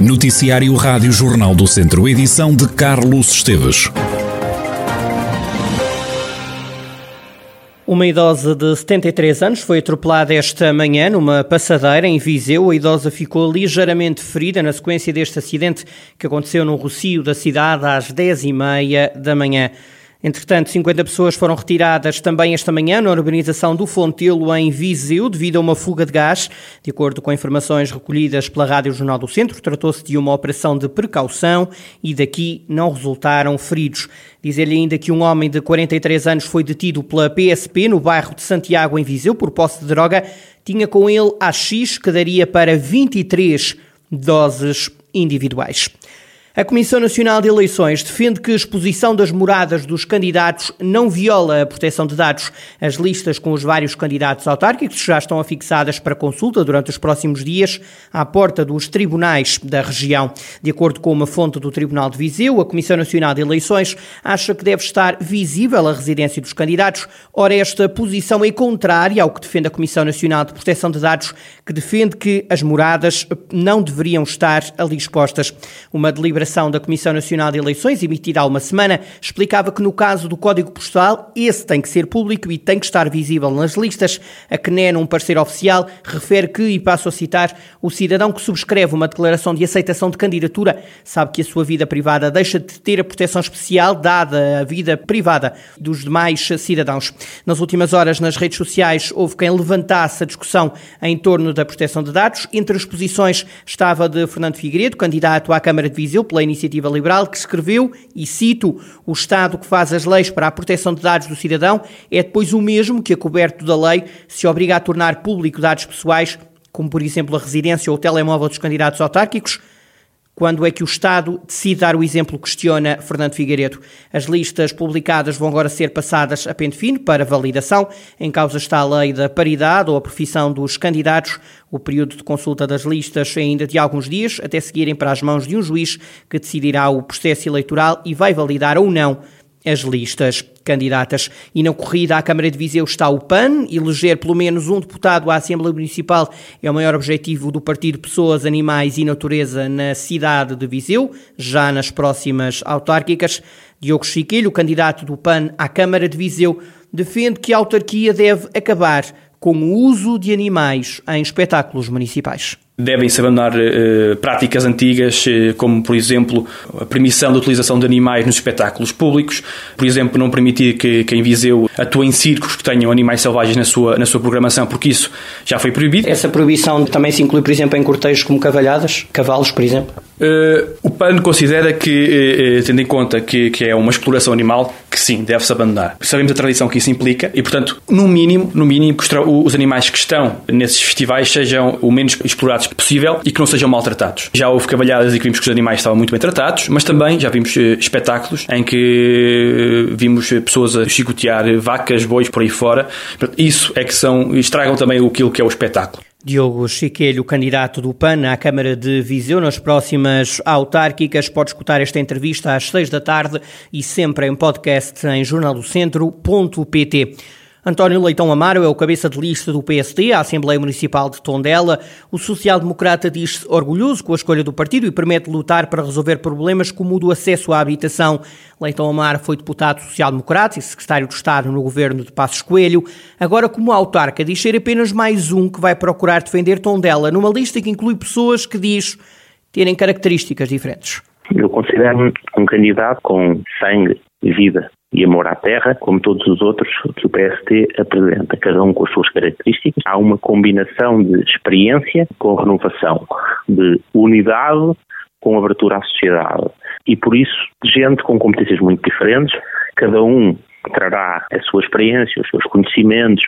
Noticiário Rádio Jornal do Centro, edição de Carlos Esteves. Uma idosa de 73 anos foi atropelada esta manhã numa passadeira em Viseu. A idosa ficou ligeiramente ferida na sequência deste acidente que aconteceu no Rocio da cidade às 10h30 da manhã. Entretanto, 50 pessoas foram retiradas também esta manhã na urbanização do Fontelo, em Viseu, devido a uma fuga de gás. De acordo com informações recolhidas pela Rádio Jornal do Centro, tratou-se de uma operação de precaução e daqui não resultaram feridos. Dizer-lhe ainda que um homem de 43 anos foi detido pela PSP no bairro de Santiago, em Viseu, por posse de droga. Tinha com ele AX, que daria para 23 doses individuais. A Comissão Nacional de Eleições defende que a exposição das moradas dos candidatos não viola a proteção de dados. As listas com os vários candidatos autárquicos já estão afixadas para consulta durante os próximos dias à porta dos tribunais da região. De acordo com uma fonte do Tribunal de Viseu, a Comissão Nacional de Eleições acha que deve estar visível a residência dos candidatos. Ora, esta posição é contrária ao que defende a Comissão Nacional de Proteção de Dados, que defende que as moradas não deveriam estar ali expostas. Uma deliberação deliberação da Comissão Nacional de Eleições, emitida há uma semana, explicava que no caso do Código Postal, esse tem que ser público e tem que estar visível nas listas. A CNE, num parecer oficial, refere que, e passo a citar, o cidadão que subscreve uma declaração de aceitação de candidatura sabe que a sua vida privada deixa de ter a proteção especial dada à vida privada dos demais cidadãos. Nas últimas horas, nas redes sociais, houve quem levantasse a discussão em torno da proteção de dados. Entre as posições estava de Fernando Figueiredo, candidato à Câmara de Viseu, pela Iniciativa Liberal, que escreveu, e cito, o Estado que faz as leis para a proteção de dados do cidadão é depois o mesmo que, a coberto da lei, se obriga a tornar público dados pessoais, como por exemplo a residência ou o telemóvel dos candidatos autárquicos, quando é que o Estado decide dar o exemplo, questiona Fernando Figueiredo. As listas publicadas vão agora ser passadas a pente fino para validação. Em causa está a lei da paridade ou a profissão dos candidatos. O período de consulta das listas é ainda de alguns dias, até seguirem para as mãos de um juiz que decidirá o processo eleitoral e vai validar ou não as listas candidatas. E na corrida à Câmara de Viseu está o PAN. Eleger pelo menos um deputado à Assembleia Municipal é o maior objetivo do Partido Pessoas, Animais e Natureza na cidade de Viseu, já nas próximas autárquicas. Diogo Chiquilho, candidato do PAN à Câmara de Viseu, defende que a autarquia deve acabar com o uso de animais em espetáculos municipais devem-se abandonar uh, práticas antigas, uh, como, por exemplo, a permissão da utilização de animais nos espetáculos públicos, por exemplo, não permitir que quem Viseu atue em circos que tenham animais selvagens na sua, na sua programação, porque isso já foi proibido. Essa proibição também se inclui, por exemplo, em cortejos como cavalhadas, cavalos, por exemplo? Uh, o PAN considera que, tendo em conta que, que é uma exploração animal, sim, deve-se abandonar. Sabemos a tradição que isso implica e, portanto, no mínimo, no mínimo, que os animais que estão nesses festivais sejam o menos explorados possível e que não sejam maltratados. Já houve cavalhadas e que vimos que os animais estavam muito bem tratados, mas também já vimos uh, espetáculos em que uh, vimos pessoas a chicotear vacas, bois por aí fora. Isso é que são, estragam também aquilo que é o espetáculo. Diogo Chiquelho, candidato do PAN à Câmara de Viseu nas próximas autárquicas. Pode escutar esta entrevista às seis da tarde e sempre em podcast em jornaldocentro.pt. António Leitão Amaro é o cabeça de lista do PSD à Assembleia Municipal de Tondela. O social-democrata diz-se orgulhoso com a escolha do partido e permite lutar para resolver problemas como o do acesso à habitação. Leitão Amaro foi deputado social-democrata e secretário de Estado no governo de Passos Coelho. Agora, como autarca, diz ser apenas mais um que vai procurar defender Tondela numa lista que inclui pessoas que diz terem características diferentes. Eu considero-me um candidato com sangue e vida e amor à terra, como todos os outros que o PST apresenta, cada um com as suas características. Há uma combinação de experiência com renovação, de unidade com abertura à sociedade. E por isso, gente com competências muito diferentes, cada um trará a sua experiência, os seus conhecimentos,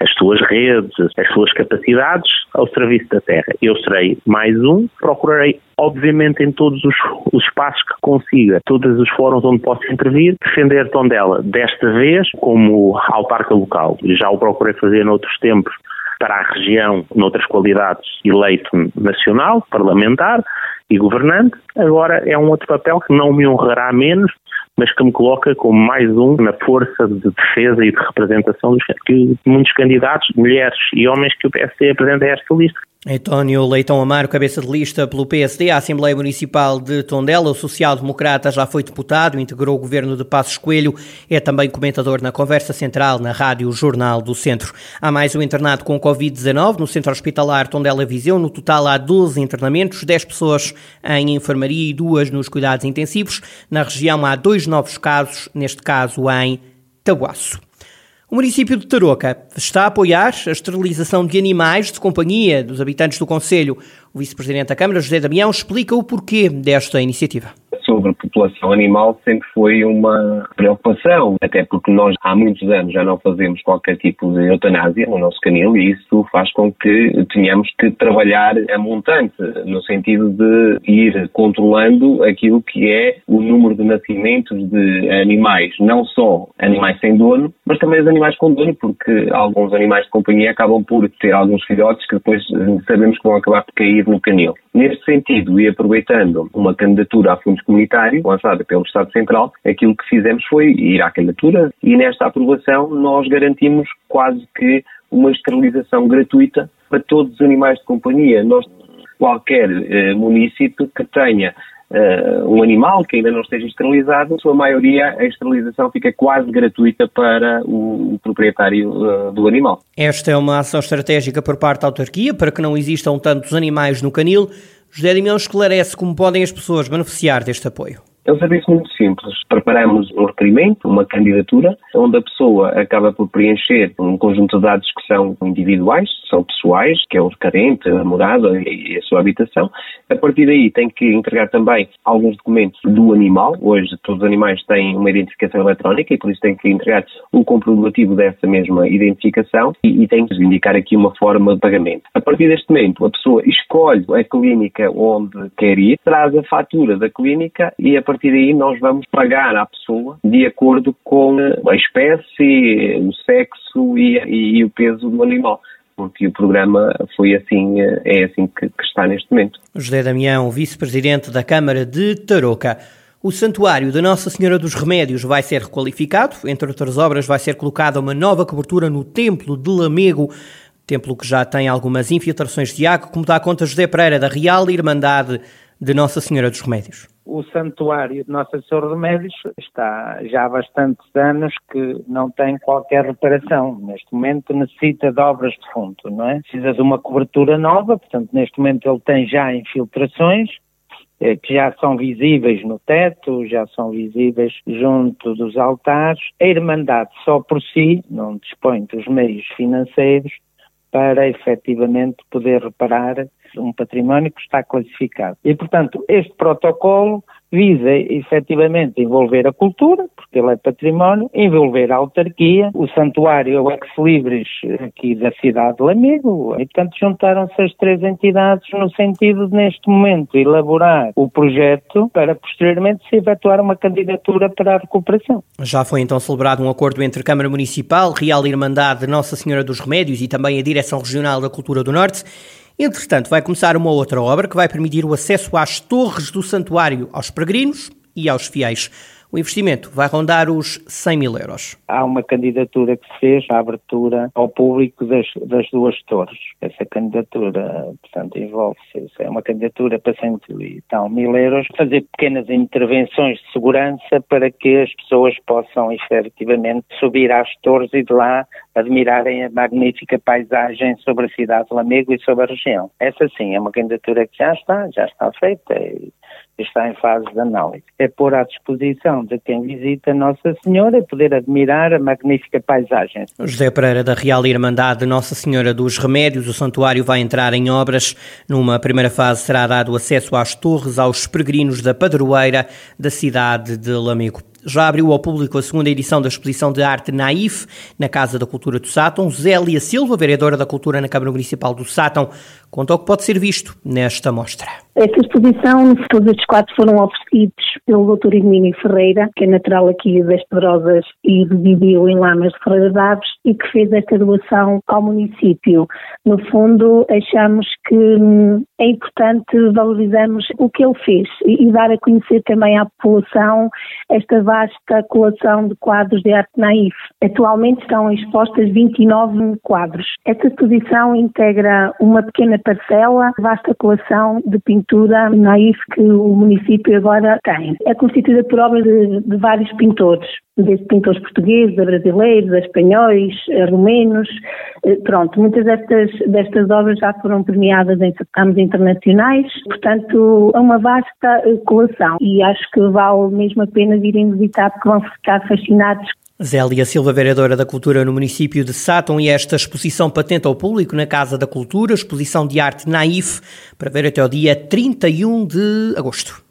as suas redes, as suas capacidades ao serviço da terra. Eu serei mais um, procurarei, obviamente, em todos os, os espaços que consiga, todos os fóruns onde possa intervir, defender Tondela desta vez como autarca local. Já o procurei fazer noutros tempos para a região, noutras qualidades, eleito nacional, parlamentar e governante. Agora é um outro papel que não me honrará menos mas que me coloca como mais um na força de defesa e de representação dos que muitos candidatos, mulheres e homens que o PSD apresenta a esta lista. António Leitão Amaro, cabeça de lista pelo PSD à Assembleia Municipal de Tondela, o social-democrata já foi deputado, integrou o governo de Passos Coelho, é também comentador na conversa central na Rádio Jornal do Centro. Há mais um internado com Covid-19 no Centro Hospitalar Tondela Viseu. No total há 12 internamentos, 10 pessoas em enfermaria e duas nos cuidados intensivos. Na região há dois novos casos, neste caso em Tabuaço. O município de Tarouca está a apoiar a esterilização de animais de companhia dos habitantes do Conselho. O vice-presidente da Câmara, José Damião, explica o porquê desta iniciativa população animal sempre foi uma preocupação, até porque nós há muitos anos já não fazemos qualquer tipo de eutanásia no nosso canil e isso faz com que tenhamos que trabalhar a montante, no sentido de ir controlando aquilo que é o número de nascimentos de animais, não só animais sem dono, mas também os animais com dono, porque alguns animais de companhia acabam por ter alguns filhotes que depois sabemos que vão acabar por cair no canil. Neste sentido, e aproveitando uma candidatura a fundos comunitário lançada pelo Estado Central, aquilo que fizemos foi ir à candidatura e nesta aprovação nós garantimos quase que uma esterilização gratuita para todos os animais de companhia. Nós, qualquer eh, município que tenha uh, um animal que ainda não esteja esterilizado, sua maioria a esterilização fica quase gratuita para o, o proprietário uh, do animal. Esta é uma ação estratégica por parte da autarquia para que não existam tantos animais no canil. José Dimião esclarece como podem as pessoas beneficiar deste apoio. É um serviço muito simples. Preparamos um requerimento, uma candidatura, onde a pessoa acaba por preencher um conjunto de dados que são individuais, são pessoais, que é o requerente, a morada e a sua habitação. A partir daí tem que entregar também alguns documentos do animal. Hoje todos os animais têm uma identificação eletrónica e por isso tem que entregar o comprovativo dessa mesma identificação e, e tem que indicar aqui uma forma de pagamento. A partir deste momento a pessoa escolhe a clínica onde quer ir, traz a fatura da clínica e a partir daí nós vamos pagar à pessoa de acordo com a espécie, o sexo e, e, e o peso do animal porque o programa foi assim, é assim que, que está neste momento. José Damião, vice-presidente da Câmara de Tarouca. O Santuário da Nossa Senhora dos Remédios vai ser requalificado. Entre outras obras, vai ser colocada uma nova cobertura no Templo de Lamego, templo que já tem algumas infiltrações de água, como dá conta José Pereira, da Real Irmandade de Nossa Senhora dos Remédios o santuário de Nossa Senhora de Médios está já há bastantes anos que não tem qualquer reparação. Neste momento necessita de obras de fundo, não é? Precisa de uma cobertura nova, portanto, neste momento ele tem já infiltrações, eh, que já são visíveis no teto, já são visíveis junto dos altares. A Irmandade só por si não dispõe dos meios financeiros para efetivamente poder reparar um património que está classificado. E, portanto, este protocolo visa efetivamente envolver a cultura, porque ele é património, envolver a autarquia, o santuário é o ex-libris aqui da cidade de Lamego, e portanto juntaram-se as três entidades no sentido de, neste momento, elaborar o projeto para posteriormente se efetuar uma candidatura para a recuperação. Já foi então celebrado um acordo entre Câmara Municipal, Real Irmandade Nossa Senhora dos Remédios e também a Direção Regional da Cultura do Norte Entretanto, vai começar uma outra obra que vai permitir o acesso às torres do santuário aos peregrinos e aos fiéis. O investimento vai rondar os 100 mil euros. Há uma candidatura que se fez à abertura ao público das, das duas torres. Essa candidatura, portanto, envolve-se, é uma candidatura para 100 e tal mil euros, fazer pequenas intervenções de segurança para que as pessoas possam efetivamente subir às torres e de lá admirarem a magnífica paisagem sobre a cidade de Lamego e sobre a região. Essa sim é uma candidatura que já está, já está feita e está em fase de análise. É pôr à disposição de quem visita Nossa Senhora poder admirar a magnífica paisagem. José Pereira da Real Irmandade Nossa Senhora dos Remédios, o santuário vai entrar em obras. Numa primeira fase será dado acesso às torres aos peregrinos da padroeira da cidade de Lamego já abriu ao público a segunda edição da exposição de arte Naif, na Casa da Cultura do Sátão. Zélia Silva, vereadora da Cultura na Câmara Municipal do Sátão, conta o que pode ser visto nesta mostra. Esta exposição, todos estes quadros foram oferecidos pelo Dr. Igmínio Ferreira, que é natural aqui das Pedrosas e viveu em Lamas de Ferreira de Aves e que fez esta doação ao município. No fundo, achamos que hum, é importante valorizarmos o que ele fez e, dar a conhecer também à população esta vasta coleção de quadros de arte naif. Atualmente estão expostas 29 quadros. Esta exposição integra uma pequena parcela, vasta coleção de pintura naif que o município agora tem. É constituída por obras de, de vários pintores, desde pintores portugueses, brasileiros, espanhóis, romenos, eh, pronto, muitas destas, destas obras já foram premiadas em certames internacionais, portanto é uma vasta eh, coleção e acho que vale mesmo a pena virem visitar porque vão ficar fascinados Zélia Silva, vereadora da Cultura no município de Sátão, e esta exposição patente ao público na Casa da Cultura, exposição de arte Naif, para ver até o dia 31 de agosto.